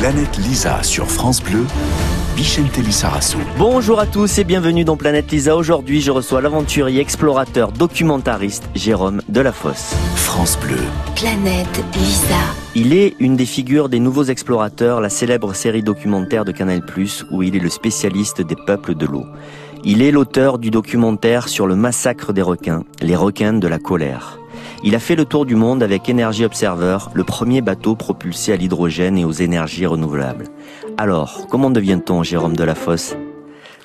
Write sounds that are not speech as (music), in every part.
Planète Lisa sur France Bleu, Vicente Lissarasso. Bonjour à tous et bienvenue dans Planète Lisa. Aujourd'hui, je reçois l'aventurier explorateur documentariste Jérôme Delafosse. France Bleu. Planète Lisa. Il est une des figures des Nouveaux Explorateurs, la célèbre série documentaire de Canal+, où il est le spécialiste des peuples de l'eau. Il est l'auteur du documentaire sur le massacre des requins, les requins de la colère. Il a fait le tour du monde avec Energy Observer, le premier bateau propulsé à l'hydrogène et aux énergies renouvelables. Alors, comment devient-on Jérôme Delafosse?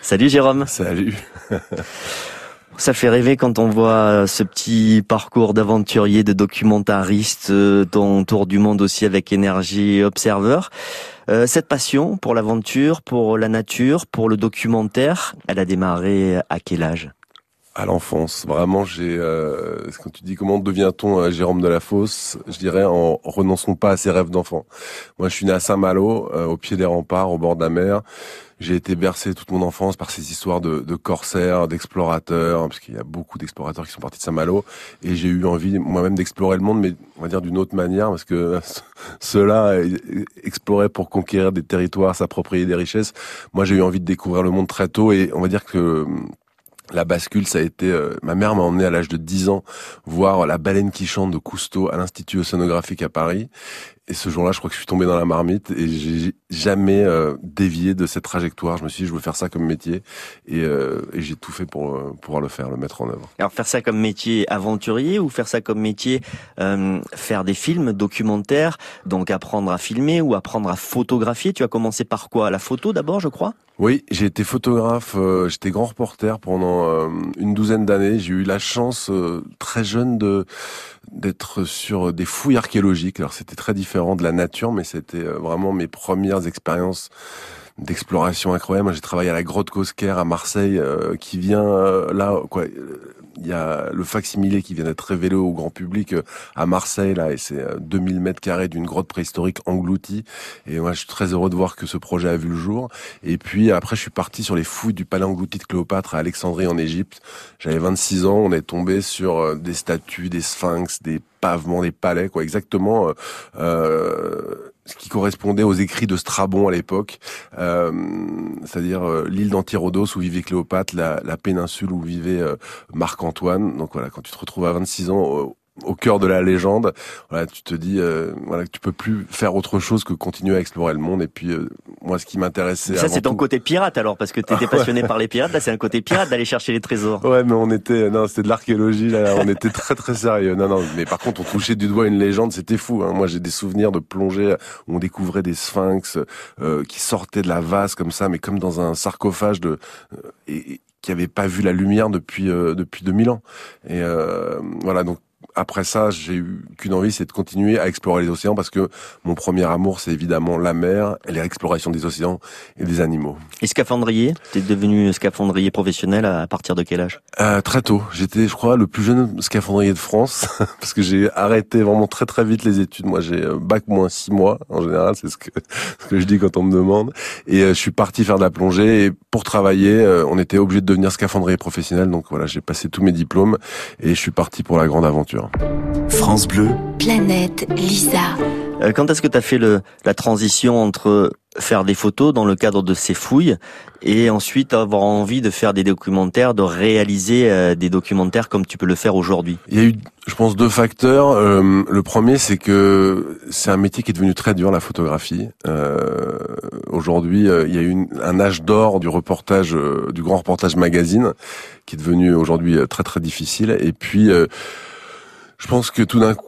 Salut Jérôme Salut (laughs) Ça fait rêver quand on voit ce petit parcours d'aventurier, de documentariste, euh, ton tour du monde aussi avec Energy Observer. Euh, cette passion pour l'aventure, pour la nature, pour le documentaire, elle a démarré à quel âge? À l'enfance. Vraiment, j'ai euh, quand tu dis comment devient-on euh, Jérôme de la Fosse, je dirais en renonçant pas à ses rêves d'enfant. Moi, je suis né à Saint-Malo, euh, au pied des remparts, au bord de la mer. J'ai été bercé toute mon enfance par ces histoires de, de corsaires, d'explorateurs, parce qu'il y a beaucoup d'explorateurs qui sont partis de Saint-Malo, et j'ai eu envie moi-même d'explorer le monde, mais on va dire d'une autre manière, parce que (laughs) ceux-là exploraient pour conquérir des territoires, s'approprier des richesses. Moi, j'ai eu envie de découvrir le monde très tôt, et on va dire que la bascule, ça a été... Euh, ma mère m'a emmené à l'âge de 10 ans voir la baleine qui chante de Cousteau à l'Institut océanographique à Paris. Et ce jour-là, je crois que je suis tombé dans la marmite et j'ai jamais euh, dévié de cette trajectoire. Je me suis dit, je veux faire ça comme métier et, euh, et j'ai tout fait pour euh, pouvoir le faire, le mettre en œuvre. Alors faire ça comme métier aventurier ou faire ça comme métier faire des films documentaires, donc apprendre à filmer ou apprendre à photographier? Tu as commencé par quoi? La photo d'abord, je crois? Oui, j'ai été photographe, j'étais grand reporter pendant une douzaine d'années. J'ai eu la chance très jeune de d'être sur des fouilles archéologiques. Alors c'était très différent de la nature, mais c'était euh, vraiment mes premières expériences d'exploration incroyable. Moi, j'ai travaillé à la grotte Cosquer à Marseille, euh, qui vient euh, là, quoi il y a le facsimilé qui vient d'être révélé au grand public euh, à Marseille là et c'est 2000 euh, mètres carrés d'une grotte préhistorique engloutie. Et moi je suis très heureux de voir que ce projet a vu le jour. Et puis après je suis parti sur les fouilles du palais englouti de Cléopâtre à Alexandrie en Égypte. J'avais 26 ans. On est tombé sur euh, des statues des sphinx des des palais quoi exactement euh, ce qui correspondait aux écrits de Strabon à l'époque, euh, c'est-à-dire euh, l'île d'Antirodos où vivait Cléopâtre, la, péninsule où vivait euh, Marc-Antoine. Donc voilà, quand tu te retrouves à 26 ans au cœur de la légende. Voilà, tu te dis euh, voilà que tu peux plus faire autre chose que continuer à explorer le monde. Et puis euh, moi, ce qui m'intéressait. Ça, c'est ton côté pirate alors, parce que tu étais (laughs) passionné par les pirates. Là, c'est un côté pirate d'aller chercher les trésors. Ouais, mais on était non, c'était de l'archéologie. Là, on était très très sérieux. Non, non. Mais par contre, on touchait du doigt une légende. C'était fou. Hein. Moi, j'ai des souvenirs de plongée où on découvrait des sphinx euh, qui sortaient de la vase comme ça, mais comme dans un sarcophage de et, qui avait pas vu la lumière depuis depuis 2000 ans. Et voilà, donc après ça, j'ai eu qu'une envie, c'est de continuer à explorer les océans parce que mon premier amour, c'est évidemment la mer et l'exploration des océans et des animaux. Et scaphandrier? T'es devenu scaphandrier professionnel à partir de quel âge? Euh, Très tôt. J'étais, je crois, le plus jeune scaphandrier de France (laughs) parce que j'ai arrêté vraiment très très vite les études. Moi, j'ai euh, bac moins six mois en général, c'est ce que (laughs) ce que je dis quand on me demande. Et euh, je suis parti faire de la plongée et pour travailler, euh, on était obligé de devenir scaphandrier professionnel. Donc voilà, j'ai passé tous mes diplômes et je suis parti pour la grande aventure. France Bleu. Planète Lisa. Euh, quand est-ce que tu as fait le, la transition entre faire des photos dans le cadre de ces fouilles et ensuite avoir envie de faire des documentaires, de réaliser euh, des documentaires comme tu peux le faire aujourd'hui? Il y a eu, je pense, deux facteurs. Euh, le premier, c'est que c'est un métier qui est devenu très dur, la photographie. Euh, aujourd'hui, il y a eu un âge d'or du reportage, du grand reportage magazine, qui est devenu aujourd'hui très très difficile. Et puis je pense que tout d'un coup,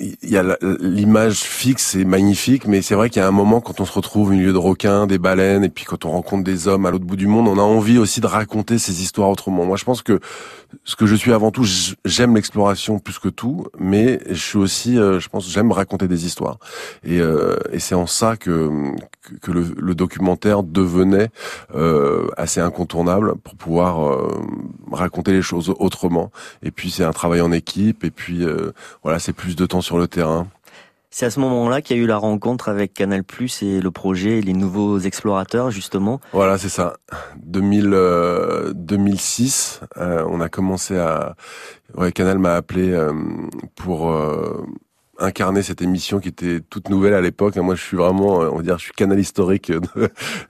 il y a l'image fixe et magnifique, mais c'est vrai qu'il y a un moment quand on se retrouve au milieu de requins, des baleines, et puis quand on rencontre des hommes à l'autre bout du monde, on a envie aussi de raconter ces histoires autrement. Moi, je pense que ce que je suis avant tout, j'aime l'exploration plus que tout, mais je suis aussi, euh, je pense, j'aime raconter des histoires. Et, euh, et c'est en ça que que le, documentaire devenait euh, assez incontournable pour pouvoir raconter les choses autrement. Et puis c'est un travail en équipe, et puis voilà, c'est plus de temps sur le terrain. C'est à ce moment-là qu'il y a eu la rencontre avec Canal Plus et le projet Les Nouveaux Explorateurs, justement. Voilà, c'est ça. 2000, 2006, euh, euh, on a commencé à... Ouais, Canal m'a appelé euh, pour incarné cette émission qui était toute nouvelle à l'époque. Moi, je suis vraiment, on va dire, je suis canal historique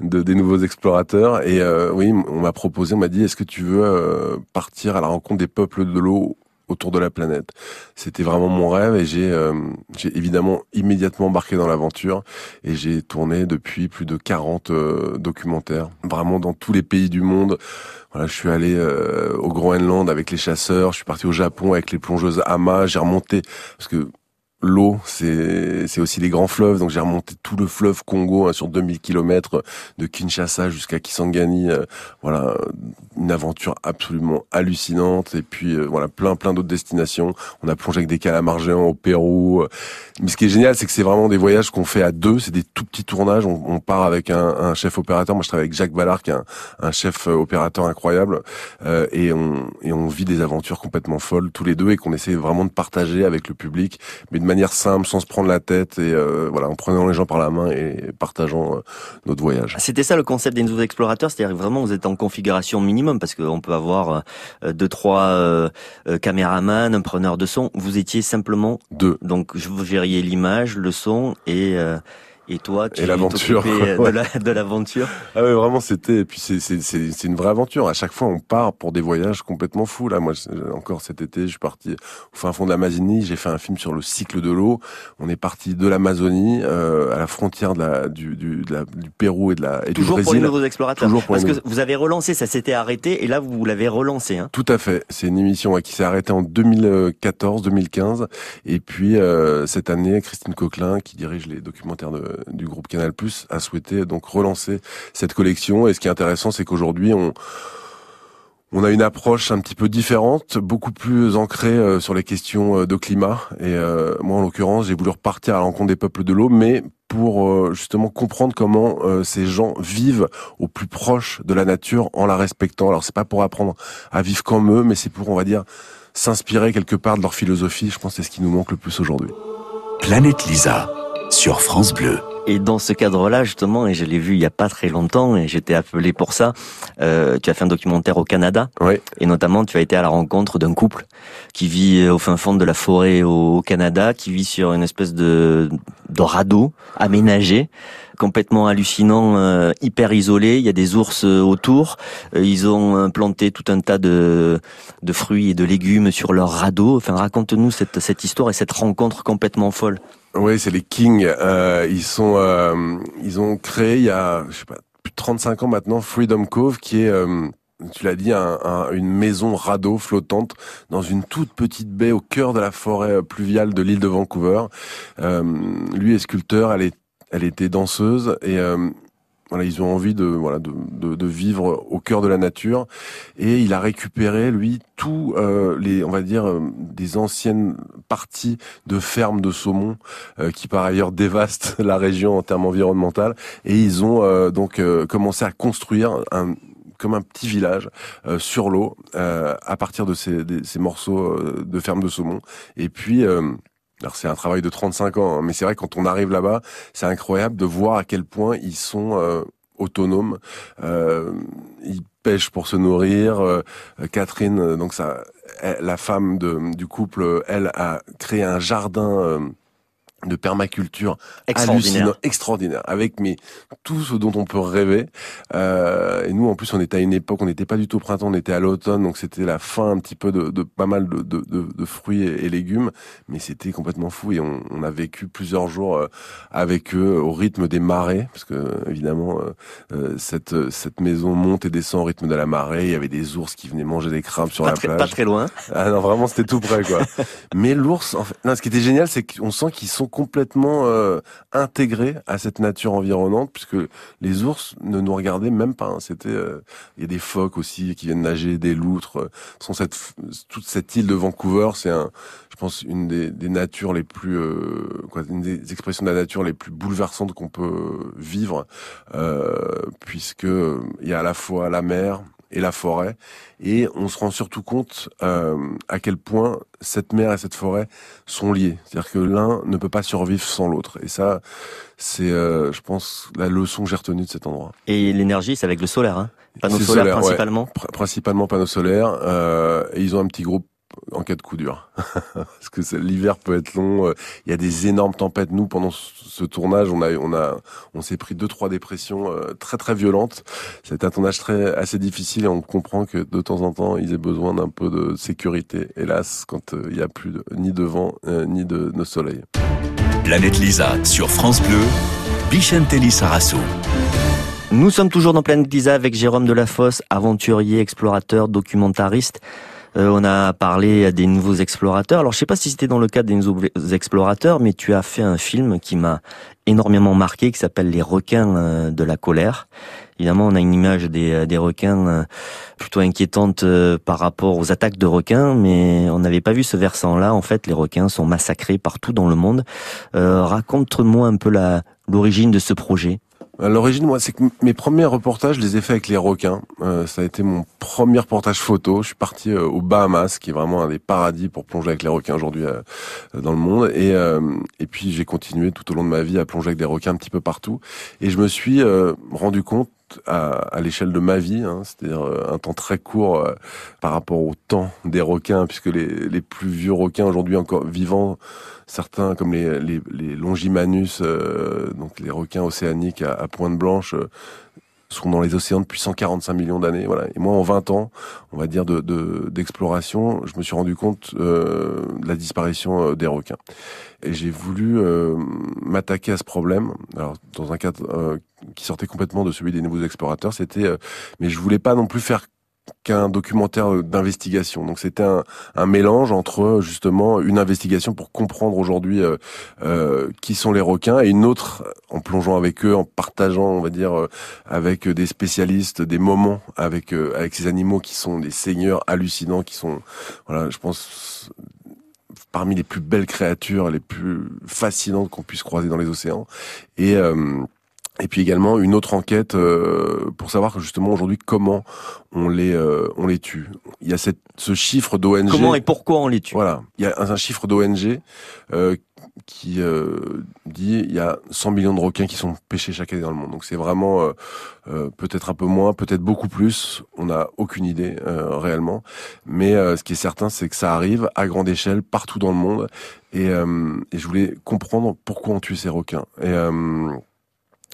de, des nouveaux explorateurs. Et oui, on m'a proposé, on m'a dit, est-ce que tu veux partir à la rencontre des peuples de l'eau autour de la planète. C'était vraiment mon rêve et j'ai euh, évidemment immédiatement embarqué dans l'aventure et j'ai tourné depuis plus de 40 euh, documentaires, vraiment dans tous les pays du monde. Voilà, je suis allé euh, au Groenland avec les chasseurs, je suis parti au Japon avec les plongeuses Ama, j'ai remonté parce que l'eau, c'est aussi les grands fleuves. Donc j'ai remonté tout le fleuve Congo hein, sur 2000 km de Kinshasa jusqu'à Kisangani. Euh, voilà, une aventure absolument hallucinante. Et puis euh, voilà, plein plein d'autres destinations. On a plongé avec des calamars géants au Pérou. Mais ce qui est génial, c'est que c'est vraiment des voyages qu'on fait à deux. C'est des tout petits tournages. On, part avec un, un, chef opérateur. Moi, je travaille avec Jacques Ballard, qui est un, un chef opérateur incroyable. Euh, et on et on vit des aventures complètement folles tous les deux et qu'on essaie vraiment de partager avec le public, mais simple, sans se prendre la tête et euh, voilà, en prenant les gens par la main et partageant euh, notre voyage. C'était ça le concept des nouveaux explorateurs, c'est-à-dire vraiment vous êtes en configuration minimum parce qu'on peut avoir euh, deux trois euh, caméramans, un preneur de son. Vous étiez simplement deux. Donc vous gériez l'image, le son et et toi, tu et l'aventure de l'aventure. ah oui, vraiment, c'était. Et puis c'est c'est c'est une vraie aventure. À chaque fois, on part pour des voyages complètement fous. Là, moi, encore cet été, je suis parti au fin fond de l'Amazonie. J'ai fait un film sur le cycle de l'eau. On est parti de l'Amazonie euh, à la frontière de la, du du, de la, du Pérou et de la et Toujours du Brésil. pour les nouveaux explorateurs. Toujours pour Parce les que vous avez relancé, ça s'était arrêté, et là vous l'avez relancé. Hein. Tout à fait. C'est une émission ouais, qui s'est arrêtée en 2014-2015, et puis euh, cette année, Christine Coquelin, qui dirige les documentaires de, du groupe Canal Plus a souhaité donc relancer cette collection. Et ce qui est intéressant, c'est qu'aujourd'hui, on on a une approche un petit peu différente, beaucoup plus ancrée euh, sur les questions euh, de climat. Et euh, moi, en l'occurrence, j'ai voulu repartir à l'encontre des peuples de l'eau, mais pour justement comprendre comment ces gens vivent au plus proche de la nature en la respectant. Alors, c'est pas pour apprendre à vivre comme eux, mais c'est pour, on va dire, s'inspirer quelque part de leur philosophie. Je pense que c'est ce qui nous manque le plus aujourd'hui. Planète Lisa sur France Bleu. Et dans ce cadre-là, justement, et je l'ai vu il y a pas très longtemps, et j'étais appelé pour ça, euh, tu as fait un documentaire au Canada. Oui. Et notamment, tu as été à la rencontre d'un couple qui vit euh, au fin fond de la forêt au, Canada, qui vit sur une espèce de, de radeau aménagé complètement hallucinant, euh, hyper isolé. Il y a des ours euh, autour. ils ont planté tout un tas de, de fruits et de légumes sur leur radeau. Enfin, raconte-nous cette, cette histoire et cette rencontre complètement folle. Oui, c'est les Kings. Euh, ils sont, euh, ils ont créé il y a, je sais pas, plus de 35 ans maintenant, Freedom Cove, qui est euh, tu l'as dit, un, une maison radeau flottante dans une toute petite baie au cœur de la forêt pluviale de l'île de Vancouver. Euh, lui est sculpteur, elle est, elle était danseuse et voilà, ils ont envie de voilà de, de, de, vivre au cœur de la nature. Et il a récupéré lui tous euh, les on va dire euh, des anciennes parties de fermes de saumon euh, qui par ailleurs (laughs) dévastent la région en termes environnemental. Et ils ont donc commencé à construire un comme un petit village sur l'eau à partir de ces, ces morceaux de fermes de saumon. Et puis alors c'est un travail de 35 ans, hein, mais c'est vrai quand on arrive là-bas, c'est incroyable de voir à quel point ils sont euh, autonomes. Euh, ils pêchent pour se nourrir. Euh, Catherine, donc ça, la femme du couple, elle a créé un jardin de permaculture extraordinaire, extraordinaire, avec mais tout ce dont on peut rêver. Euh, et nous, en plus, on était à une époque, on n'était pas du tout au printemps, on était à l'automne, donc c'était la fin un petit peu de, de pas mal de, de, de, fruits et, légumes, mais c'était complètement fou et on, on, a vécu plusieurs jours euh, avec eux au rythme des marées, parce que évidemment euh, euh, cette cette maison monte et descend au rythme de la marée. Il y avait des ours qui venaient manger des crabes sur la plage. Pas très loin. Ah non, vraiment, c'était tout près quoi. (laughs) mais l'ours, en fait, non, ce qui était génial, c'est qu'on sent qu'ils sont complètement euh, intégrés à cette nature environnante, puisque les ours ne nous regardaient même pas. Hein. C'était, euh, il y a des phoques aussi qui viennent nager, des loutres. Euh, sont cette, toute cette île de Vancouver, c'est un, je pense, une des, des natures les plus, euh, quoi, une des expressions de la nature les plus bouleversantes qu'on peut vivre, puisque il y a à la fois la mer, et la forêt. Et on se rend surtout compte euh, à quel point cette mer et cette forêt sont liées. C'est-à-dire que l'un ne peut pas survivre sans l'autre. Et ça, c'est, euh, je pense, la leçon que j'ai retenue de cet endroit. Et l'énergie, c'est avec le solaire, hein Panneaux solaires principalement Principalement panneaux solaires. Euh, et ils ont un petit groupe en cas de coup dur. (laughs) Parce que l'hiver peut être long. Euh, il y a des énormes tempêtes. Nous, pendant ce tournage, on a, on a, on s'est pris deux, trois dépressions euh, très, très violentes. C'est un tournage très, assez difficile et on comprend que de temps en temps, ils aient besoin d'un peu de sécurité. Hélas, quand euh, il n'y a plus de, ni de vent, ni de, de soleil. Planète Lisa sur France Bleu, Bichentelli Sarasso. Nous sommes toujours dans Planète Lisa avec Jérôme Delafosse, aventurier, explorateur, documentariste. Euh, on a parlé des nouveaux explorateurs. Alors je sais pas si c'était dans le cadre des nouveaux explorateurs, mais tu as fait un film qui m'a énormément marqué, qui s'appelle Les requins euh, de la colère. Évidemment, on a une image des, euh, requins plutôt inquiétante par rapport aux attaques de requins, mais on n'avait pas vu ce versant-là. En fait, les requins sont massacrés partout dans le monde. Raconte-moi un peu l'origine de ce projet. L'origine, moi, c'est que mes premiers reportages, je les ai faits avec les requins. Euh, ça a été mon premier reportage photo. Je suis parti euh, aux Bahamas, qui est vraiment un des paradis pour plonger avec les requins aujourd'hui euh, dans le monde. Et, et puis j'ai continué tout au long de ma vie à plonger avec des requins un petit peu partout. Et je me suis rendu compte à, l'échelle de ma vie, hein, c'est-à-dire un temps très court par rapport au temps des requins, puisque les, plus vieux requins aujourd'hui encore vivants certains comme les, Longimanus, euh, donc les requins océaniques à, pointe blanche, euh, sont dans les océans depuis 145 millions d'années. Voilà. Et moi, en 20 ans, on va dire de d'exploration, je me suis rendu compte euh, de la disparition des requins. Et j'ai voulu m'attaquer à ce problème. Alors, dans un cadre qui sortait complètement de celui des nouveaux explorateurs, c'était, mais je voulais pas non plus faire qu'un documentaire d'investigation. Donc c'était un, un, mélange entre justement une investigation pour comprendre aujourd'hui euh, euh, qui sont les requins et une autre en plongeant avec eux, en partageant, on va dire, euh, avec des spécialistes, des moments avec avec ces animaux qui sont des seigneurs hallucinants, qui sont, voilà, je pense parmi les plus belles créatures, les plus fascinantes qu'on puisse croiser dans les océans. Et et puis également une autre enquête euh, pour savoir justement aujourd'hui comment on les euh, on les tue. Il y a cette, ce chiffre d'ONG. Comment et pourquoi on les tue? Voilà, il y a un, chiffre d'ONG euh, qui dit il y a 100 millions de requins qui sont pêchés chaque année dans le monde. Donc c'est vraiment peut-être un peu moins, peut-être beaucoup plus. On n'a aucune idée réellement. Mais ce qui est certain, c'est que ça arrive à grande échelle partout dans le monde. Et, et je voulais comprendre pourquoi on tue ces requins. Et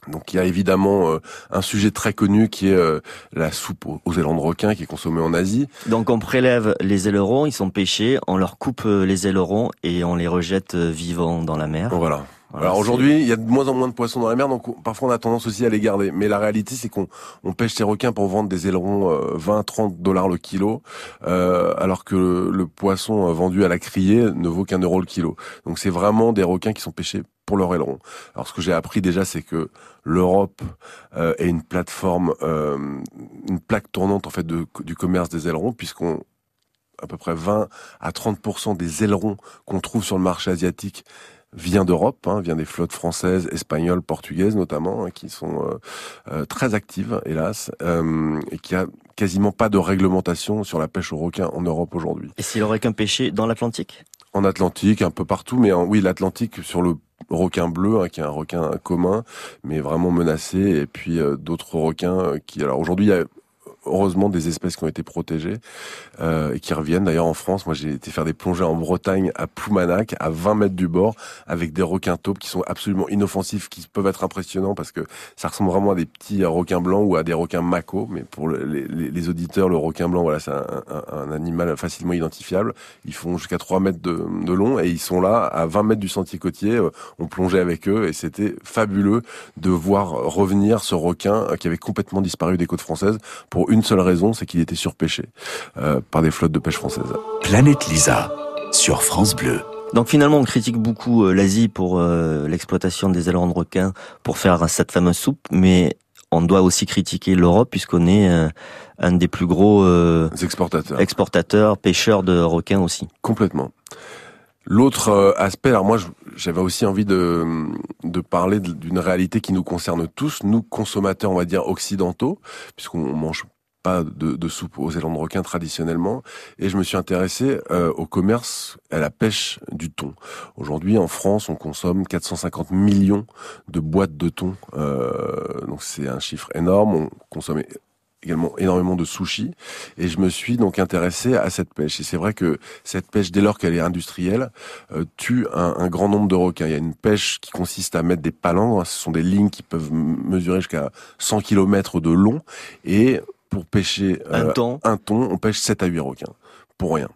donc il y a évidemment euh, un sujet très connu qui est euh, la soupe aux, ailerons de requin qui est consommée en Asie. Donc on prélève les ailerons, ils sont pêchés, on leur coupe euh, les ailerons et on les rejette vivants dans la mer. Voilà. Alors aujourd'hui, il y a de moins en moins de poissons dans la mer, donc parfois on a tendance aussi à les garder. Mais la réalité, c'est qu'on on pêche ces requins pour vendre des ailerons 20, 30 dollars le kilo, euh, alors que le, poisson vendu à la criée ne vaut qu'un euro le kilo. Donc c'est vraiment des requins qui sont pêchés pour leur aileron. Alors ce que j'ai appris déjà, c'est que l'Europe euh, est une plateforme, euh, une plaque tournante en fait de, du commerce des ailerons, puisqu'on à peu près 20 à 30% des ailerons qu'on trouve sur le marché asiatique vient d'Europe, hein, vient des flottes françaises, espagnoles, portugaises notamment, hein, qui sont euh, euh, très actives, hélas, euh, et qui a quasiment pas de réglementation sur la pêche au requin en Europe aujourd'hui. Et si le requin pêché dans l'Atlantique? En Atlantique, un peu partout, mais oui, l'Atlantique sur le requin bleu, hein, qui est un requin commun, mais vraiment menacé, et puis d'autres requins qui... Alors aujourd'hui, il y a heureusement des espèces qui ont été protégées euh, et qui reviennent. D'ailleurs en France, moi j'ai été faire des plongées en Bretagne à Ploumanac, à 20 mètres du bord, avec des requins taupes qui sont absolument inoffensifs, qui peuvent être impressionnants parce que ça ressemble vraiment à des petits requins blancs ou à des requins mako. Mais pour les, auditeurs, le requin blanc, voilà, c'est un, animal facilement identifiable. Ils font jusqu'à 3 mètres de, de, long et ils sont là à 20 mètres du sentier côtier. Euh, on plongeait avec eux et c'était fabuleux de voir revenir ce requin qui avait complètement disparu des côtes françaises pour une seule raison, c'est qu'il était surpêché euh, par des flottes de pêche françaises. Planète Lisa sur France Bleu. Donc finalement, on critique beaucoup euh, l'Asie pour euh, l'exploitation des ailerons de requin pour faire cette fameuse soupe, mais on doit aussi critiquer l'Europe puisqu'on est un des plus gros exportateurs. exportateurs, pêcheurs de requins aussi. Complètement. L'autre aspect, alors moi j'avais aussi envie de, de parler d'une réalité qui nous concerne tous, nous consommateurs on va dire occidentaux, puisqu'on mange pas de, soupe aux élans de requin traditionnellement, et je me suis intéressé euh, au commerce, à la pêche du thon. Aujourd'hui, en France, on consomme 450 millions de boîtes de thon, euh, donc c'est un chiffre énorme. On consomme également énormément de sushi et je me suis donc intéressé à cette pêche. Et c'est vrai que cette pêche, dès lors qu'elle est industrielle, euh, tue un, un, grand nombre de requins. Il y a une pêche qui consiste à mettre des palangres, ce sont des lignes qui peuvent mesurer jusqu'à 100 km de long et pour pêcher un, ton. un ton, on pêche 7 à 8 requins pour rien.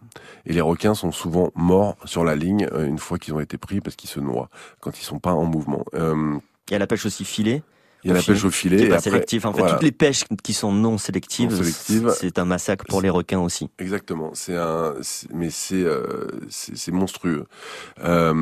Et les requins sont souvent morts sur la ligne une fois qu'ils ont été pris parce qu'ils se noient quand ils sont pas en mouvement. Euh, il y a la pêche aussi filet. Il y a la pêche au filet. Qui pas sélectif. En fait, toutes les pêches qui sont non sélectives, sélectives c'est un massacre pour les requins aussi. Exactement. C'est un, mais c'est euh, c'est monstrueux. Euh,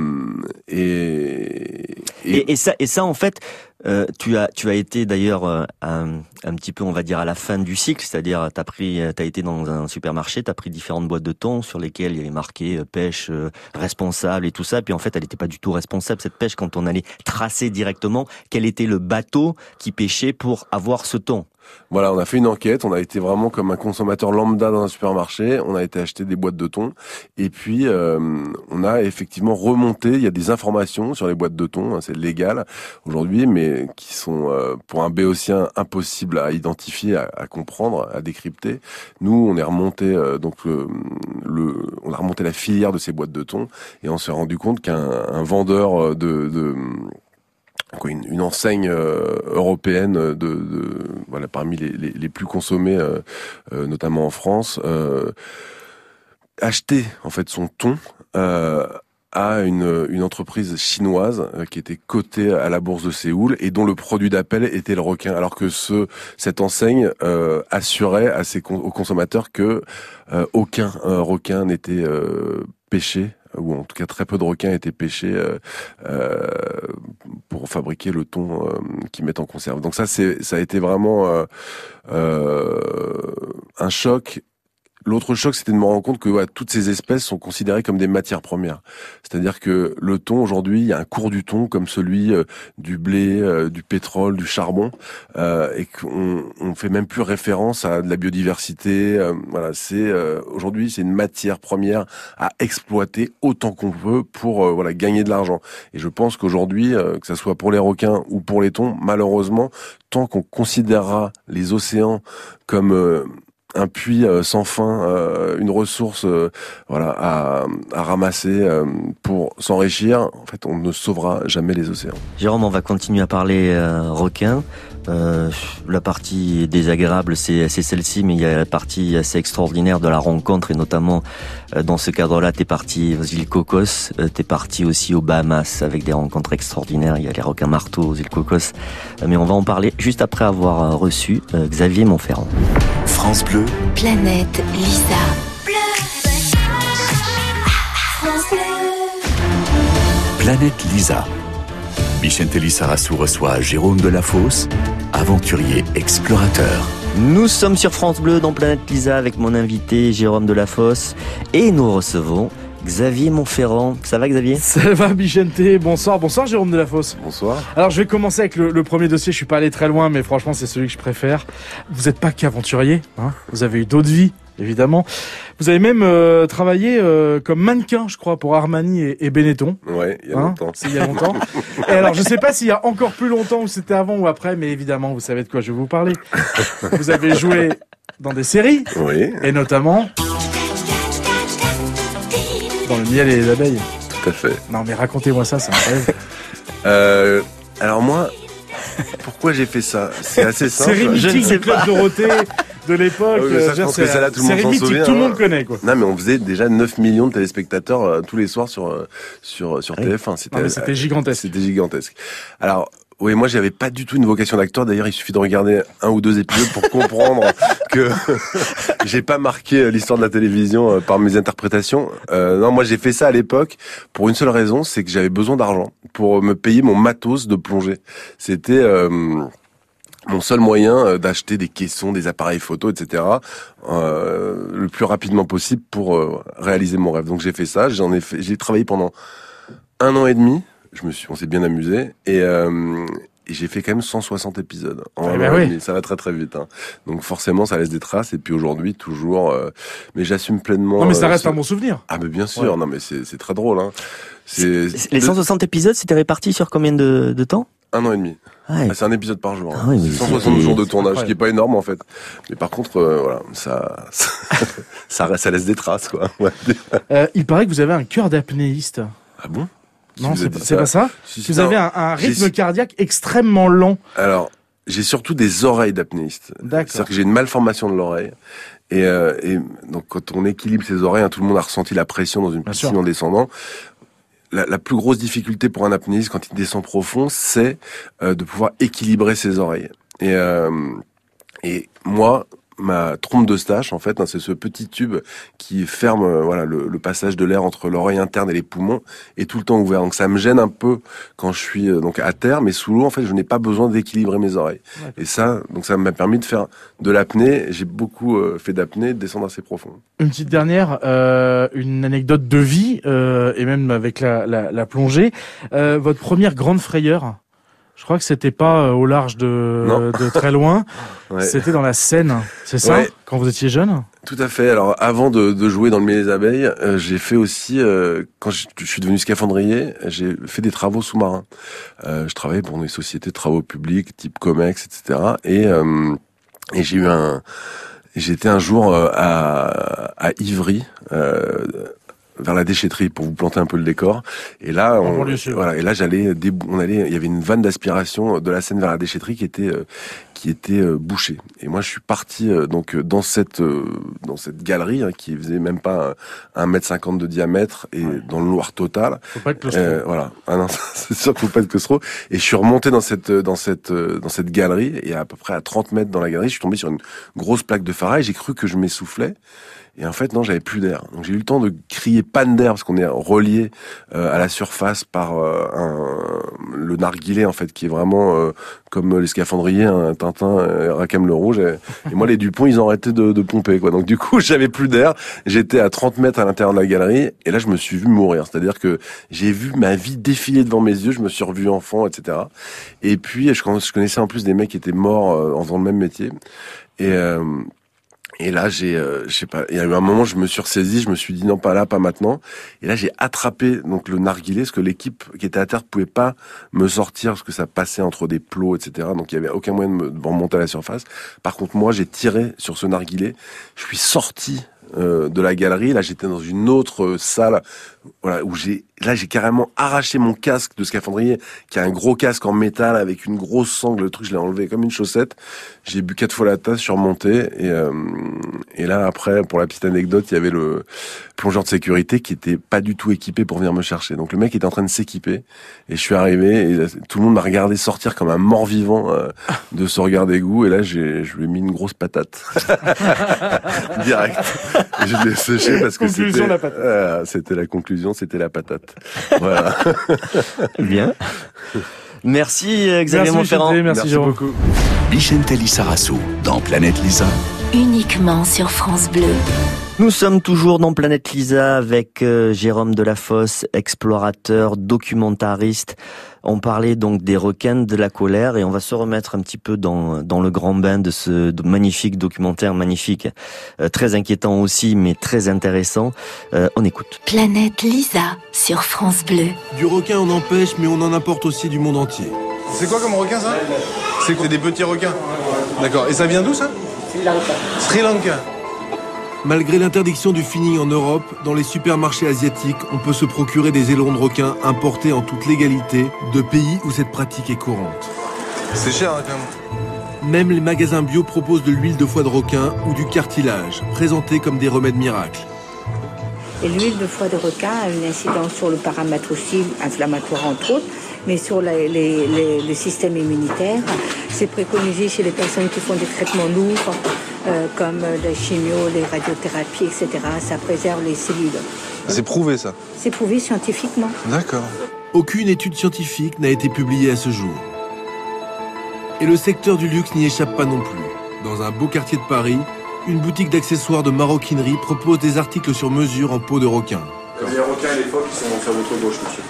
et, et... et ça et ça en fait, euh, tu as tu as été d'ailleurs euh, un, un, petit peu on va dire à la fin du cycle, c'est-à-dire t'as pris t'as été dans un supermarché, t'as pris différentes boîtes de thon sur lesquelles il y avait marqué euh, pêche responsable et tout ça, puis en fait elle n'était pas du tout responsable cette pêche quand on allait tracer directement quel était le bateau qui pêchait pour avoir ce thon. Voilà, on a fait une enquête, on a été vraiment comme un consommateur lambda dans un supermarché, on a été acheter des boîtes de thon, et puis euh, on a effectivement remonté, il y a des informations sur les boîtes de thon, hein, c'est légal aujourd'hui, mais qui sont euh, pour un béotien impossible à identifier, à, comprendre, à décrypter. Nous, on est remonté euh, donc on a remonté la filière de ces boîtes de thon, et on s'est rendu compte qu'un vendeur de, de une, une, enseigne euh, européenne de, de, voilà parmi les, les, les plus consommées, euh, euh, notamment en France, acheter en fait son thon à une, une, entreprise chinoise qui était cotée à la bourse de Séoul et dont le produit d'appel était le requin, alors que ce, cette enseigne assurait à ses, aux consommateurs que aucun requin n'était pêché ou en tout cas très peu de requins étaient pêchés euh, euh, pour fabriquer le thon euh, qu'ils mettent en conserve. Donc ça, c'est ça a été vraiment un choc L'autre choc, c'était de me rendre compte que toutes ces espèces sont considérées comme des matières premières. C'est-à-dire que le thon, aujourd'hui, il y a un cours du thon comme celui euh, du blé, euh, du pétrole, du charbon, euh, et qu'on on fait même plus référence à de la biodiversité. voilà, c'est aujourd'hui, c'est une matière première à exploiter autant qu'on peut pour voilà gagner de l'argent. Et je pense qu'aujourd'hui, que ce soit pour les requins ou pour les thons, malheureusement, tant qu'on considérera les océans comme un puits euh, sans fin, euh, une ressource euh, voilà à, à ramasser pour s'enrichir. En fait, on ne sauvera jamais les océans. Jérôme, on va continuer à parler requin. Euh, la partie désagréable, c'est celle-ci, mais il y a la partie assez extraordinaire de la rencontre, et notamment dans ce cadre-là, t'es parti aux îles Cocos, euh, t'es parti aussi aux Bahamas avec des rencontres extraordinaires. Il y a les requins marteaux aux îles Cocos, mais on va en parler juste après avoir reçu Xavier Montferrand. France Bleu. Planète Lisa. Planète Lisa. Michel Sarassou reçoit Jérôme Delafosse, aventurier explorateur. Nous sommes sur France Bleu dans Planète Lisa avec mon invité Jérôme Delafosse et nous recevons Xavier Montferrand. Ça va Xavier? Ça va Bichente, bonsoir, bonsoir Jérôme Delafosse. Bonsoir. Alors je vais commencer avec le, premier dossier, je suis pas allé très loin mais franchement c'est celui que je préfère. Vous n'êtes pas qu'aventurier, hein? Vous avez eu d'autres vies évidemment. Vous avez même euh, travaillé euh, comme mannequin, je crois, pour Armani et, Benetton. Ouais, il y a hein longtemps. C'est il y a longtemps. (laughs) et alors, je sais pas s'il y a encore plus longtemps ou c'était avant ou après, mais évidemment, vous savez de quoi je vais vous parler. vous avez joué dans des séries. Oui. Et notamment dans le miel et les abeilles. Tout à fait. Non, mais racontez-moi ça, c'est un rêve. (laughs) Euh, alors moi, pourquoi j'ai fait ça? C'est assez simple. Série mythique du Club Dorothée (laughs) de l'époque. Ah c'est série mythique, tout le monde connaît. Quoi. Non, mais on faisait déjà 9 millions de téléspectateurs euh, tous les soirs sur euh, sur sur TF1. C'était gigantesque. C'était gigantesque. Alors oui, moi j'avais pas du tout une vocation d'acteur. D'ailleurs, il suffit de regarder un ou deux épisodes pour comprendre (laughs) que (laughs) j'ai pas marqué l'histoire de la télévision euh, par mes interprétations. Euh, non, moi j'ai fait ça à l'époque pour une seule raison, c'est que j'avais besoin d'argent pour me payer mon matos de plongée. C'était euh, mon seul moyen euh, d'acheter des caissons, des appareils photo, etc. Euh, le plus rapidement possible pour réaliser mon rêve. Donc j'ai fait ça. J'en ai fait. J'ai travaillé pendant un an et demi je me suis, on s'est bien amusé et, euh, et j'ai fait quand même 160 épisodes. En eh ben oui. Ça va très très vite. Hein. Donc forcément, ça laisse des traces. Et puis aujourd'hui, toujours. Euh, mais j'assume pleinement. Non, mais ça euh, reste un bon souvenir. Ah, mais bien sûr. Non, mais c'est très drôle. Hein. Les 160 épisodes, c'était réparti sur combien de, de temps? Un an et demi. Ouais. Ah, c'est un épisode par jour. hein. Ah oui, 160 c'est- jours de tournage, ce qui est pas énorme en fait. Mais par contre, euh, voilà, ça, ça, (laughs) ça, ça laisse des traces, quoi. (laughs) Euh, il paraît que vous avez un cœur d'apnéiste. Ah bon? Non, c'est pas ça? Si, si, Vous non. avez un, rythme cardiaque extrêmement lent. Alors, j'ai surtout des oreilles d'apnéiste. D'accord. C'est-à-dire que j'ai une malformation de l'oreille. Et, euh, et donc, quand on équilibre ses oreilles, hein, tout le monde a ressenti la pression dans une Bien piscine sûr. en descendant. La, la plus grosse difficulté pour un apnéiste quand il descend profond, c'est euh, de pouvoir équilibrer ses oreilles. Et, euh, et moi, ma trompe de stache, en fait, hein, c'est ce petit tube qui ferme euh, voilà le, le passage de l'air entre l'oreille interne et les poumons, est tout le temps ouvert. Donc ça me gêne un peu quand je suis euh, donc à terre, mais sous l'eau, en fait, je n'ai pas besoin d'équilibrer mes oreilles. Et ça, donc ça m'a permis de faire de l'apnée. J'ai beaucoup euh, fait d'apnée, de descendre assez profond. Une petite dernière, euh, une anecdote de vie, euh, et même avec la, la, la plongée. Euh, votre première grande frayeur, je crois que c'était pas euh, au large de, (laughs) de très loin, Ouais. c'était dans la Seine, c'est ça Ouais. Quand vous étiez jeune Tout à fait. Alors, avant de, de jouer dans le milieu des abeilles, euh, j'ai fait aussi, euh, quand je, je suis devenu scaphandrier, j'ai fait des travaux sous-marins. Euh, je travaillais pour des sociétés de travaux publics, type Comex, etc. Et, euh, et j'ai eu un, j'étais un jour à, à Ivry. Euh, vers la déchetterie pour vous planter un peu le décor et là on, voilà et là j'allais on allait il y avait une vanne d'aspiration de la Seine vers la déchetterie qui était euh, qui était euh, bouchée et moi je suis parti euh, donc dans cette dans cette galerie hein, qui faisait même pas un mètre cinquante de diamètre et dans le noir total Faut pas être claustro. euh, voilà. Ah non, (laughs) c'est sûr qu'il faut pas être claustro. Et je suis remonté dans cette dans cette dans cette galerie et à peu près à 30 mètres dans la galerie, je suis tombé sur une grosse plaque de et j'ai cru que je m'essoufflais. Et en fait, non, j'avais plus d'air. Donc j'ai eu le temps de crier panne d'air parce qu'on est relié euh, à la surface par euh, un, le narguilé en fait, qui est vraiment euh, comme les scaphandriers, un Tintin, euh, Rackham le Rouge. Et, et moi, les Dupont, ils ont arrêté de, de pomper quoi. Donc du coup, (laughs) j'avais plus d'air. J'étais à 30 mètres à l'intérieur de la galerie et là, je me suis vu mourir. C'est-à-dire que j'ai vu ma vie défiler devant mes yeux. Je me suis revu enfant, etc. Et puis, je, je connaissais en plus des mecs qui étaient morts euh, en faisant le même métier. Et euh, et là, j'ai, euh, je sais pas, il y a eu un moment, je me suis ressaisi, je me suis dit non, pas là, pas maintenant. Et là, j'ai attrapé donc le narguilé, parce que l'équipe qui était à terre pouvait pas me sortir, parce que ça passait entre des plots, etc. Donc il y avait aucun moyen de me de remonter à la surface. Par contre, moi, j'ai tiré sur ce narguilé. Je suis sorti euh, de la galerie. Là, j'étais dans une autre euh, salle, voilà, où j'ai, là, j'ai carrément arraché mon casque de scaphandrier, qui a un gros casque en métal avec une grosse sangle. Le truc, je l'ai enlevé comme une chaussette. J'ai bu quatre fois la tasse, je suis remonté. Et, euh, et là, après, pour la petite anecdote, il y avait le plongeur de sécurité qui était pas du tout équipé pour venir me chercher. Donc le mec était en train de s'équiper. Et je suis arrivé et tout le monde m'a regardé sortir comme un mort-vivant euh, de ce regard d'égout. Et là, j'ai, je lui ai mis une grosse patate. (laughs) Direct. Je l'ai séché parce que c'était, la patate. euh, c'était la conclusion, c'était la patate. Voilà. (laughs) Bien. Merci euh, Xavier Merci, Montferrand. Michel, merci, Jérôme. beaucoup. Bichente Lissarasso dans Planète Lisa. uniquement sur France Bleu. Nous sommes toujours dans Planète Lisa avec euh, Jérôme Delafosse, explorateur, documentariste. On parlait donc des requins de la colère et on va se remettre un petit peu dans, dans le grand bain de ce magnifique documentaire, magnifique, euh, très inquiétant aussi, mais très intéressant. Euh, on écoute. Planète Lisa sur France Bleu. Du requin, on en pêche, mais on en importe aussi du monde entier. C'est quoi comme requin ça? C'est des petits requins D'accord. Et ça vient d'où ça? Sri Lanka. Sri Lanka. Malgré l'interdiction du finning en Europe, dans les supermarchés asiatiques, on peut se procurer des ailerons de requin importés en toute légalité de pays où cette pratique est courante. C'est cher hein, quand même. Même les magasins bio proposent de l'huile de foie de requin ou du cartilage, présentés comme des remèdes miracles. Et l'huile de foie de requin a une incidence sur le paramètre aussi, inflammatoire entre autres, mais sur les- les- les- le système immunitaire. C'est préconisé chez les personnes qui font des traitements lourds, euh, comme les chimio, les radiothérapies, etc. Ça préserve les cellules. C'est prouvé ça. C'est prouvé scientifiquement. D'accord. Aucune étude scientifique n'a été publiée à ce jour. Et le secteur du luxe n'y échappe pas non plus. Dans un beau quartier de Paris, une boutique d'accessoires de maroquinerie propose des articles sur mesure en peau de requin. Les requins et les phoques, ils sont sur votre gauche, monsieur.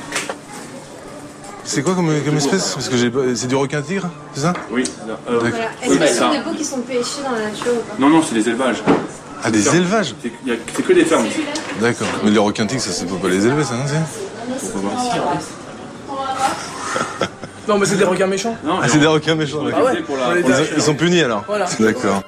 C'est quoi comme, comme espèce? Parce que j'ai pas- c'est du requin tigre, c'est ça? Oui. euh, D'accord. Est-ce que ce sont des peaux qui sont pêchées dans la nature ou pas? Non, non, c'est des élevages. Ah, des élevages? C'est il y a- c'est que des fermes ici. D'accord. Mais les requins tigres, ça, c'est faut pas les élever, ça, non c'est? On va voir ici. (laughs) Non, mais c'est des requins méchants. Non, Ah, c'est des requins méchants. Ah d'accord. ouais pour la- On les Ils, tâche, ils sont punis alors. Voilà. D'accord.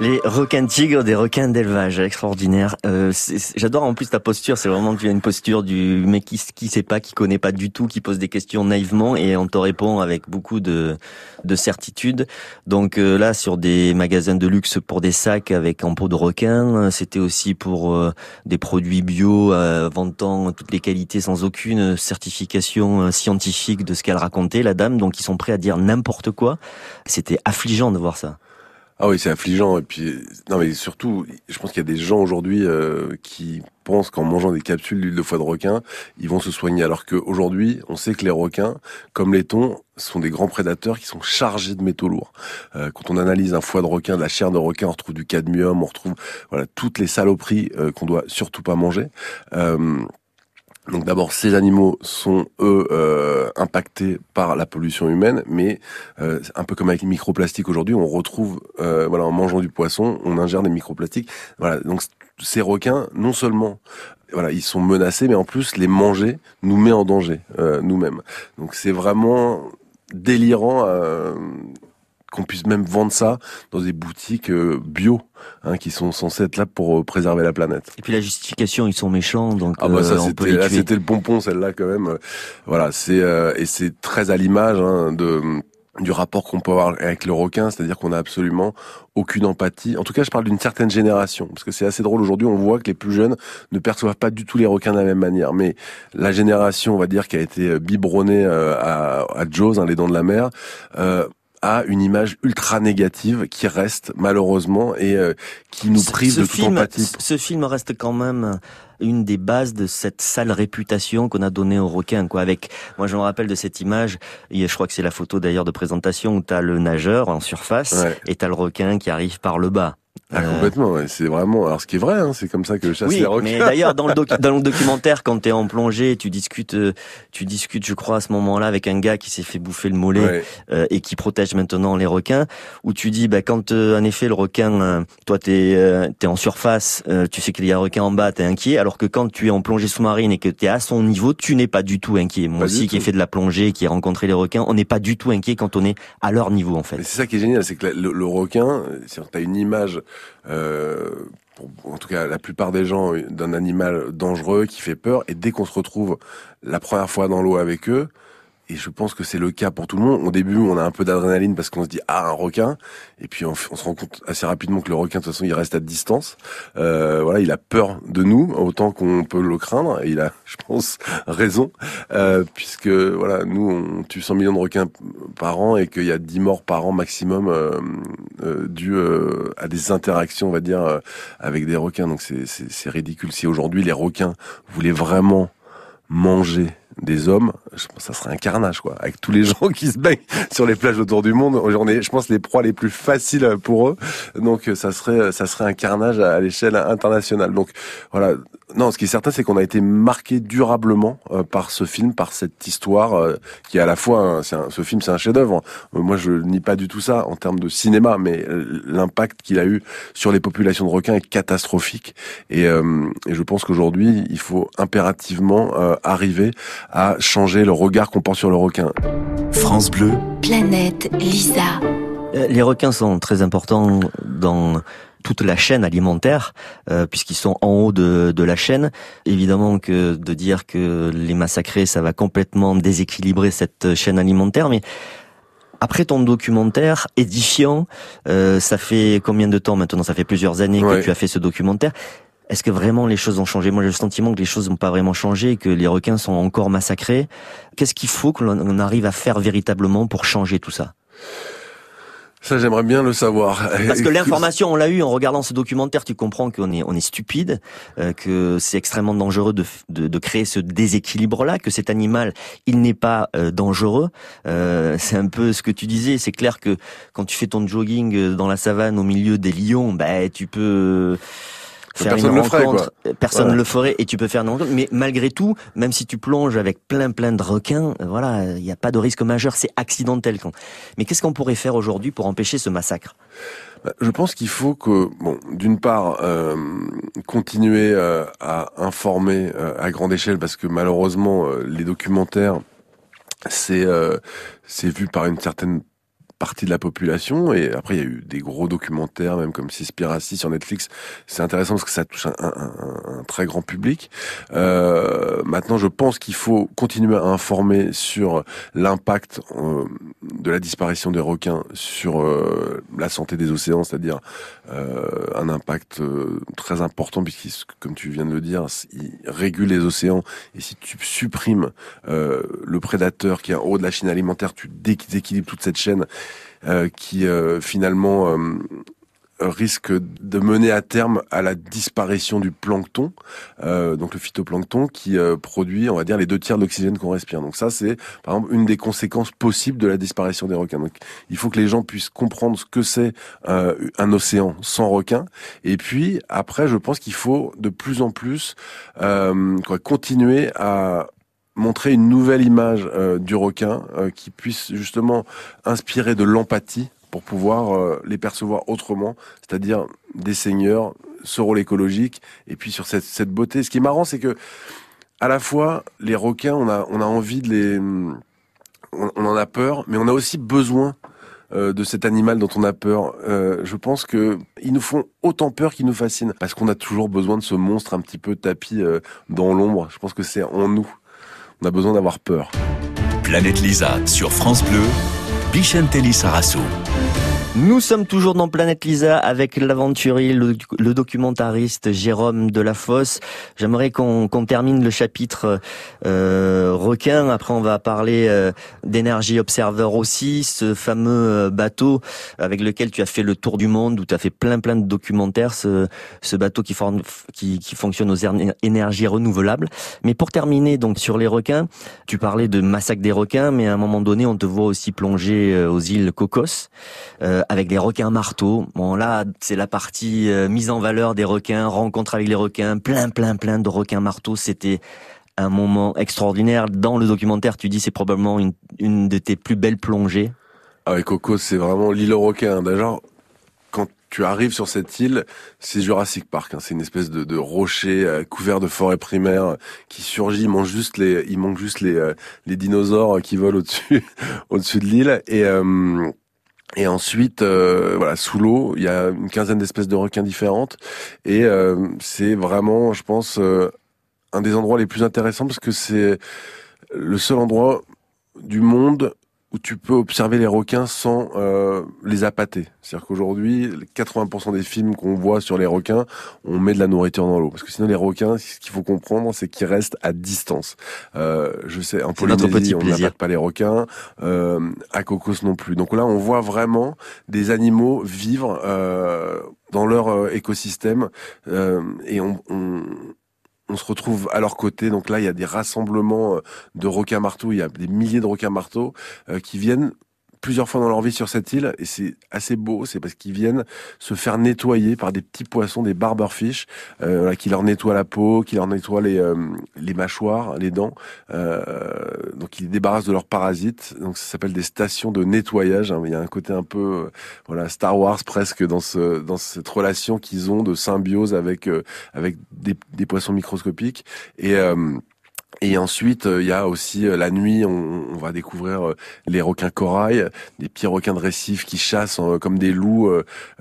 Les requins tigres, des requins d'élevage, extraordinaire. Euh, J'adore en plus ta posture, c'est vraiment tu as une posture du mec qui, qui sait pas, qui connaît pas du tout, qui pose des questions naïvement et on te répond avec beaucoup de, de certitude. Donc euh, là, sur des magasins de luxe pour des sacs avec en peau de requin, c'était aussi pour euh, des produits bio euh, vantant toutes les qualités sans aucune certification euh, scientifique de ce qu'elle racontait, la dame. Donc ils sont prêts à dire n'importe quoi. C'était affligeant de voir ça. Ah oui, c'est affligeant. Et puis, non, mais surtout, je pense qu'il y a des gens aujourd'hui euh, qui pensent qu'en mangeant des capsules d'huile de foie de requin, ils vont se soigner. Alors qu'aujourd'hui, on sait que les requins, comme les thons, sont des grands prédateurs qui sont chargés de métaux lourds. Euh, quand on analyse un foie de requin, de la chair de requin, on retrouve du cadmium, on retrouve voilà toutes les saloperies euh, qu'on doit surtout pas manger. Euh, donc d'abord, ces animaux sont eux euh, impactés par la pollution humaine, mais euh, un peu comme avec les microplastiques aujourd'hui, on retrouve, euh, voilà, en mangeant du poisson, on ingère des microplastiques. Voilà, donc ces requins, non seulement, voilà, ils sont menacés, mais en plus les manger nous met en danger euh, nous-mêmes. Donc c'est vraiment délirant. Qu'on puisse même vendre ça dans des boutiques euh, bio, hein, qui sont censées être là pour euh, préserver la planète. Et puis la justification, ils sont méchants, donc Ah bah ça euh, on peut c'était les là, tuer. c'était le pompon celle-là quand même. Voilà, c'est euh, et c'est très à l'image hein, de du rapport qu'on peut avoir avec le requin, c'est-à-dire qu'on a absolument aucune empathie. En tout cas, je parle d'une certaine génération, parce que c'est assez drôle aujourd'hui. On voit que les plus jeunes ne perçoivent pas du tout les requins de la même manière. Mais la génération, on va dire, qui a été biberonnée à, à Jaws, hein, les dents de la mer. Euh, a une image ultra négative qui reste malheureusement et euh, qui nous Ce- prive ce de toute film, empathie. Ce film reste quand même une des bases de cette sale réputation qu'on a donnée aux requins. Quoi. Avec, moi, je me rappelle de cette image. Et je crois que c'est la photo d'ailleurs de présentation où t'as le nageur en surface Ouais. et t'as le requin qui arrive par le bas. Ah, Euh, complètement, ouais. c'est vraiment. Alors, ce qui est vrai, hein, c'est comme ça que je chasse oui, les requins. mais (laughs) d'ailleurs dans le, docu- dans le documentaire, quand t'es en plongée, tu discutes, euh, tu discutes, je crois, à ce moment-là, avec un gars qui s'est fait bouffer le mollet Ouais. euh, et qui protège maintenant les requins. Où tu dis, bah, quand euh, en effet le requin, euh, toi t'es euh, t'es en surface, euh, tu sais qu'il y a un requin en bas, t'es inquiet. Alors que quand tu es en plongée sous-marine et que t'es à son niveau, tu n'es pas du tout inquiet. Moi Pas aussi, qui ai fait de la plongée, qui ai rencontré les requins, on n'est pas du tout inquiet quand on est à leur niveau en fait. C'est ça qui est génial, c'est que le, le requin, tu as une image, euh, en tout cas la plupart des gens, d'un animal dangereux qui fait peur, et dès qu'on se retrouve la première fois dans l'eau avec eux, et je pense que c'est le cas pour tout le monde. Au début, on a un peu d'adrénaline parce qu'on se dit ah un requin, et puis on, se rend compte assez rapidement que le requin de toute façon il reste à distance. Euh, voilà, il a peur de nous autant qu'on peut le craindre, et il a, (laughs) je pense, raison, euh, puisque voilà, nous on tue 100 millions de requins par an et qu'il y a 10 morts par an maximum euh, euh, dû euh, à des interactions, on va dire, euh, avec des requins. Donc c'est ridicule. Si aujourd'hui les requins voulaient vraiment manger des hommes, je pense que ça serait un carnage, quoi. Avec tous les (laughs) gens qui se baignent sur les plages autour du monde, on est, je pense, les proies les plus faciles pour eux. Donc, ça serait, ça serait un carnage à l'échelle internationale. Donc, voilà. Non, ce qui est certain, c'est qu'on a été marqué durablement euh, par ce film, par cette histoire euh, qui est à la fois, un- ce film, c'est un chef-d'œuvre. Moi, je nie pas du tout ça en termes de cinéma, mais euh, l'impact qu'il a eu sur les populations de requins est catastrophique. Et, je pense qu'aujourd'hui, il faut impérativement arriver à changer le regard qu'on porte sur le requin. France Bleu, Planète Lisa. Euh, Les requins sont très importants dans toute la chaîne alimentaire, euh, puisqu'ils sont en haut de, de la chaîne. Évidemment que de dire que les massacrer, ça va complètement déséquilibrer cette chaîne alimentaire, mais après ton documentaire édifiant, euh, ça fait combien de temps maintenant? Ça fait plusieurs années Ouais. que tu as fait ce documentaire. Est-ce que vraiment les choses ont changé? Moi, j'ai le sentiment que les choses n'ont pas vraiment changé, que les requins sont encore massacrés. Qu'est-ce qu'il faut que l'on on arrive à faire véritablement pour changer tout ça? Ça, j'aimerais bien le savoir. Parce que l'information, on l'a eu en regardant ce documentaire, tu comprends qu'on est, on est stupide, euh, que c'est extrêmement dangereux de, de, de créer ce déséquilibre-là, que cet animal, il n'est pas euh, dangereux. Euh, c'est un peu ce que tu disais. C'est clair que quand tu fais ton jogging euh, dans la savane au milieu des lions, bah, tu peux faire Personne une le ferait, rencontre. Personne Voilà. ne le ferait et tu peux faire une rencontre. Mais malgré tout, même si tu plonges avec plein plein de requins, voilà, il n'y a pas de risque majeur. C'est accidentel. quand- Mais qu'est-ce qu'on pourrait faire aujourd'hui pour empêcher ce massacre? Bah, Je pense qu'il faut que, bon, d'une part, euh, continuer euh, à informer euh, à grande échelle, parce que malheureusement, les documentaires c'est c'est vu par une certaine partie de la population. Et après, il y a eu des gros documentaires, même comme Cispiracy sur Netflix. C'est intéressant parce que ça touche un, un, un très grand public. Euh, maintenant, je pense qu'il faut continuer à informer sur l'impact euh, de la disparition des requins sur euh, la santé des océans, c'est-à-dire euh, un impact euh, très important puisqu'il, comme tu viens de le dire, il régule les océans. Et si tu supprimes le prédateur qui est en haut de la chaîne alimentaire, tu déséquilibres toute cette chaîne euh, qui euh, finalement euh, risque de mener à terme à la disparition du plancton, euh, donc le phytoplancton qui produit, on va dire, les deux tiers de l'oxygène qu'on respire. Donc ça, c'est par exemple une des conséquences possibles de la disparition des requins. Donc il faut que les gens puissent comprendre ce que c'est euh, un océan sans requins. Et puis après, je pense qu'il faut de plus en plus euh, continuer à montrer une nouvelle image euh, du requin euh, qui puisse justement inspirer de l'empathie pour pouvoir euh, les percevoir autrement, c'est-à-dire des seigneurs, ce rôle écologique, et puis sur cette, beauté. Ce qui est marrant, c'est que à la fois les requins, on a on a envie de les, on, en a peur, mais on a aussi besoin de cet animal dont on a peur. Je pense que ils nous font autant peur qu'ils nous fascinent parce qu'on a toujours besoin de ce monstre un petit peu tapis dans l'ombre. Je pense que c'est en nous. On a besoin d'avoir peur. Planète Lisa sur France Bleu, Bichentelli Sarasso. Nous sommes toujours dans Planète Lisa avec l'aventurier, le, documentariste Jérôme Delafosse. J'aimerais qu'on qu termine le chapitre euh, requin. Après, on va parler euh, d'énergie Observer aussi, ce fameux euh, bateau avec lequel tu as fait le tour du monde, où tu as fait plein plein de documentaires. Ce, ce bateau qui, forme, qui, qui fonctionne aux énergies renouvelables. Mais pour terminer donc sur les requins, tu parlais de massacre des requins, mais à un moment donné, on te voit aussi plonger euh, aux îles Cocos. Euh, avec les requins marteaux. Bon là, c'est la partie euh, mise en valeur des requins, rencontre avec les requins, plein plein plein de requins marteaux. C'était un moment extraordinaire. Dans le documentaire, tu dis c'est probablement une, une de tes plus belles plongées. Ah oui, Coco, c'est vraiment l'île aux requins. D'ailleurs, quand tu arrives sur cette île, c'est Jurassic Park. Hein. C'est une espèce de, rocher euh, couvert de forêt primaire qui surgit. Il manque juste les, il manque juste les, euh, les dinosaures qui volent au-dessus, (laughs) au-dessus de l'île. Et euh, et ensuite, euh, voilà, sous l'eau, il y a une quinzaine d'espèces de requins différentes, et euh, c'est vraiment, je pense, euh, un des endroits les plus intéressants parce que c'est le seul endroit du monde où tu peux observer les requins sans euh, les appâter. C'est-à-dire qu'aujourd'hui, 80% des films qu'on voit sur les requins, on met de la nourriture dans l'eau. Parce que sinon, les requins, ce qu'il faut comprendre, c'est qu'ils restent à distance. Euh, je sais, en Polynésie, on n'appâte pas les requins, euh, à Cocos non plus. Donc là, on voit vraiment des animaux vivre euh, dans leur euh, écosystème euh, et on, on on se retrouve à leur côté. Donc là, il y a des rassemblements de requins marteaux. Il y a des milliers de requins marteaux euh, qui viennent plusieurs fois dans leur vie sur cette île et c'est assez beau, c'est parce qu'ils viennent se faire nettoyer par des petits poissons, des barberfish, euh, qui leur nettoient la peau, qui leur nettoient les, euh, les mâchoires, les dents, euh, donc ils débarrassent de leurs parasites. Donc ça s'appelle des stations de nettoyage. Hein. Il y a un côté un peu, euh, voilà, Star Wars presque dans ce dans cette relation qu'ils ont de symbiose avec euh, avec des, des, poissons microscopiques et et ensuite, il y a aussi la nuit, on, on va découvrir les requins corail, des petits requins de récif qui chassent comme des loups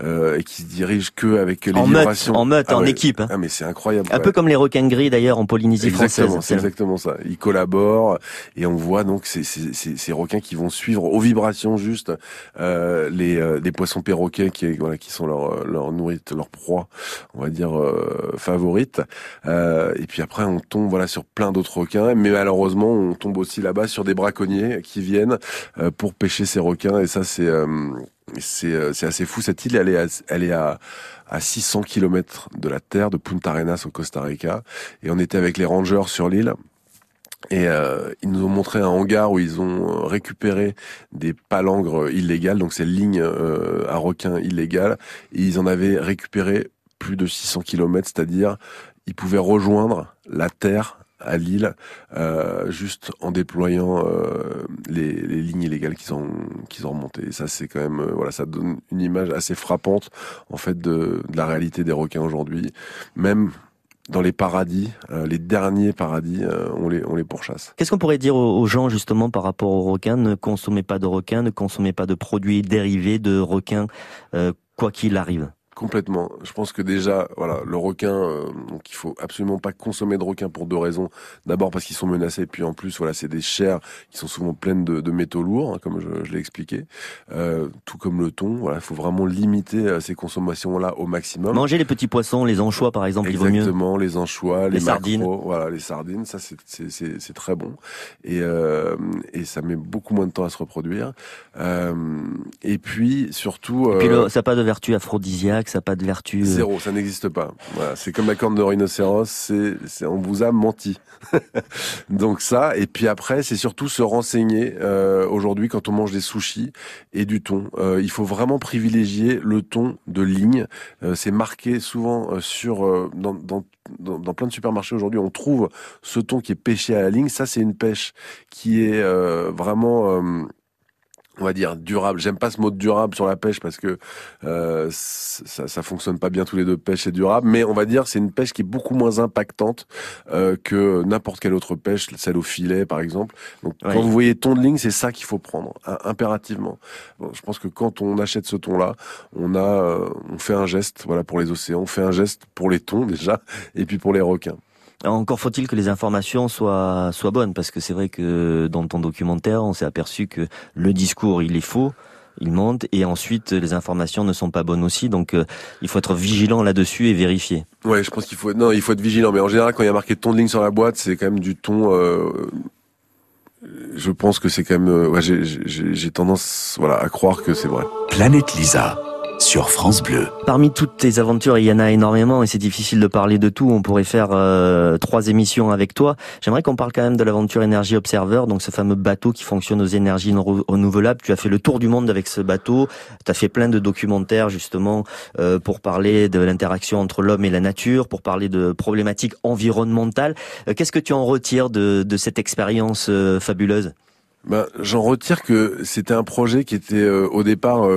euh, et qui se dirigent que avec les en vibrations. Meute, en meute, ah en ouais. équipe. Hein. Ah mais c'est incroyable. Un ouais. peu comme les requins gris d'ailleurs en Polynésie exactement, française. C'est exactement ça. Ils collaborent et on voit donc ces, ces, ces, ces requins qui vont suivre aux vibrations juste euh, les, euh, les poissons perroquets qui, voilà, qui sont leur, leur nourriture, leur proie, on va dire euh, favorite. et puis après, on tombe voilà sur plein d'autres requins, mais malheureusement on tombe aussi là-bas sur des braconniers qui viennent euh, pour pêcher ces requins. Et ça c'est euh, c'est c'est assez fou. Cette île elle est à, elle est à à 600 km de la terre de Punta Arenas au Costa Rica. Et on était avec les rangers sur l'île. Et euh, ils nous ont montré un hangar où ils ont récupéré des palangres illégales, donc ces lignes euh, à requins illégales, et ils en avaient récupéré plus de 600 km, c'est-à-dire ils pouvaient rejoindre la terre à Lille, euh, juste en déployant euh, les, lignes illégales qu'ils ont qu'ils ont remontées. Ça, c'est quand même euh, voilà, ça donne une image assez frappante en fait de, la réalité des requins aujourd'hui, même dans les paradis, les derniers paradis, on les on les pourchasse. Qu'est-ce qu'on pourrait dire aux gens justement par rapport aux requins? Ne consommez pas de requins, ne consommez pas de produits dérivés de requins, quoi qu'il arrive. Complètement. Je pense que déjà, voilà, le requin, euh, donc il faut absolument pas consommer de requin pour deux raisons. D'abord parce qu'ils sont menacés, puis en plus, voilà, c'est des chairs qui sont souvent pleines de, de métaux lourds, hein, comme je, je l'ai expliqué. Euh, tout comme le thon, voilà, il faut vraiment limiter euh, ces consommations-là au maximum. Manger les petits poissons, les anchois par exemple, Exactement, les anchois, les, sardines. voilà, les sardines, ça c'est très bon et euh, et ça met beaucoup moins de temps à se reproduire. Euh, et puis surtout, et puis ça n'a pas de vertu aphrodisiaque ça n'a pas de vertu. Euh. Zéro, ça n'existe pas. C'est comme la corne de rhinocéros, on vous a menti. (laughs) Donc ça, et puis après, c'est surtout se renseigner. Euh, aujourd'hui, quand on mange des sushis et du thon, euh, il faut vraiment privilégier le thon de ligne. C'est marqué souvent sur dans, plein de supermarchés aujourd'hui, on trouve ce thon qui est pêché à la ligne. Ça, c'est une pêche qui est vraiment on va dire durable. J'aime pas ce mot durable sur la pêche parce que euh, ça, ça fonctionne pas bien tous les deux. Pêche et durable, mais on va dire c'est une pêche qui est beaucoup moins impactante euh, que n'importe quelle autre pêche, celle au filet par exemple. Donc quand vous voyez ton de ligne, c'est ça qu'il faut prendre impérativement. je pense que quand on achète ce thon là, on a, euh, on fait un geste, voilà pour les océans, on fait un geste pour les thons déjà, et puis pour les requins. Encore faut-il que les informations soient, soient bonnes, parce que c'est vrai que dans ton documentaire, on s'est aperçu que le discours, il est faux, il monte, et ensuite les informations ne sont pas bonnes aussi, donc euh, il faut être vigilant là-dessus et vérifier. Ouais, je pense qu'il faut, non, il faut être vigilant, mais en général, quand il y a marqué ton de ligne sur la boîte, c'est quand même du ton. Euh, je pense que c'est quand même. Euh, ouais, j'ai tendance, voilà, à croire que c'est vrai. Planète Lisa sur France Bleu. Parmi toutes tes aventures, il y en a énormément et c'est difficile de parler de tout. On pourrait faire euh, trois émissions avec toi. J'aimerais qu'on parle quand même de l'aventure Énergie Observer, donc ce fameux bateau qui fonctionne aux énergies renouvelables. Tu as fait le tour du monde avec ce bateau. Tu as fait plein de documentaires justement euh, pour parler de l'interaction entre l'homme et la nature, pour parler de problématiques environnementales. Euh, qu'est-ce que tu en retires de, de cette expérience fabuleuse? Ben, J'en retire que c'était un projet qui était au départ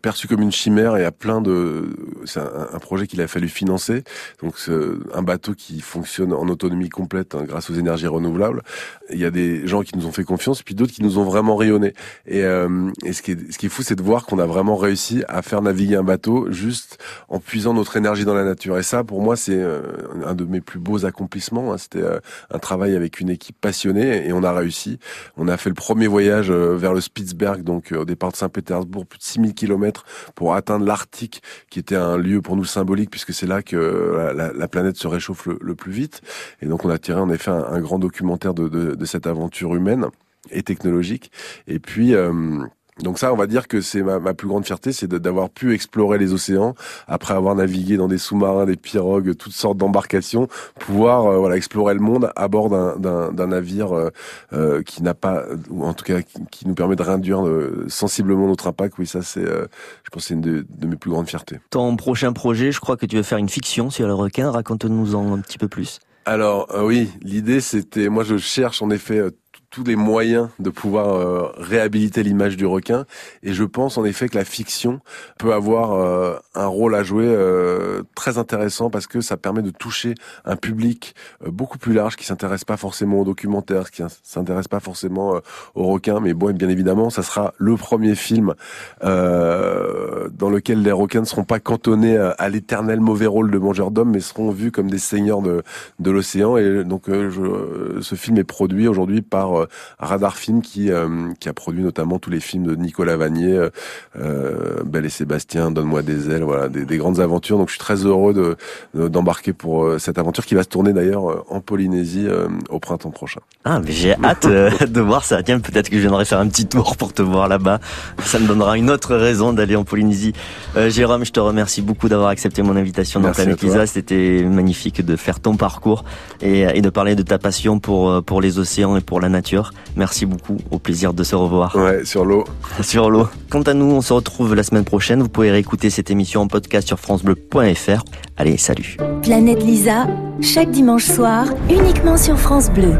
perçu comme une chimère et à plein de c'est un, projet qu'il a fallu financer. Donc un bateau qui fonctionne en autonomie complète hein, grâce aux énergies renouvelables. Il y a des gens qui nous ont fait confiance puis d'autres qui nous ont vraiment rayonné et, euh, et ce qui est ce qui est fou c'est de voir qu'on a vraiment réussi à faire naviguer un bateau juste en puisant notre énergie dans la nature. Et ça pour moi c'est euh, un de mes plus beaux accomplissements hein. c'était euh, un travail avec une équipe passionnée et on a réussi. On a fait le premier voyage vers le Spitzberg donc au départ de Saint-Pétersbourg plus de 6000 km pour atteindre l'Arctique, qui était un lieu pour nous symbolique, puisque c'est là que la, planète se réchauffe le, plus vite. Et donc on a tiré en effet un, grand documentaire de, cette aventure humaine et technologique. Et puis... Euh, donc ça, on va dire que c'est ma, plus grande fierté, c'est d'avoir pu explorer les océans après avoir navigué dans des sous-marins, des pirogues, toutes sortes d'embarcations, pouvoir euh, voilà explorer le monde à bord d'un navire euh, euh, qui n'a pas, ou en tout cas qui, nous permet de réduire sensiblement notre impact. Oui, ça c'est, je pense, c'est une de, de, mes plus grandes fiertés. Ton prochain projet, je crois que tu veux faire une fiction sur le requin. Raconte-nous en un petit peu plus. Alors oui, l'idée c'était, moi je cherche en effet tous les moyens de pouvoir euh, réhabiliter l'image du requin. Et je pense en effet que la fiction peut avoir euh, un rôle à jouer euh, très intéressant parce que ça permet de toucher un public beaucoup plus large qui s'intéresse pas forcément aux documentaires, qui s'intéresse pas forcément aux requins. Mais bon, bien évidemment, ça sera le premier film dans lequel les requins ne seront pas cantonnés à l'éternel mauvais rôle de mangeur d'hommes, mais seront vus comme des seigneurs de, de l'océan. Et donc, je, ce film est produit aujourd'hui par euh, Radar Film qui euh, qui a produit notamment tous les films de Nicolas Vanier, euh, Belle et Sébastien, Donne-moi des ailes, voilà, des, grandes aventures. Donc je suis très heureux de d'embarquer pour cette aventure qui va se tourner d'ailleurs en Polynésie au printemps prochain. Ah, mais j'ai hâte (laughs) de voir ça. Tiens, peut-être que je viendrai faire un petit tour pour te voir là-bas. Ça me donnera une autre raison d'aller en Polynésie. Jérôme, je te remercie beaucoup d'avoir accepté mon invitation dans Planète. C'était magnifique de faire ton parcours et, et de parler de ta passion pour pour les océans et pour la nature. Merci beaucoup, au plaisir de se revoir. Ouais, sur l'eau. (laughs) sur l'eau. Quant à nous, on se retrouve la semaine prochaine. Vous pouvez réécouter cette émission en podcast sur francebleu.fr. Allez, salut. Planète Lisa, chaque dimanche soir, uniquement sur France Bleu.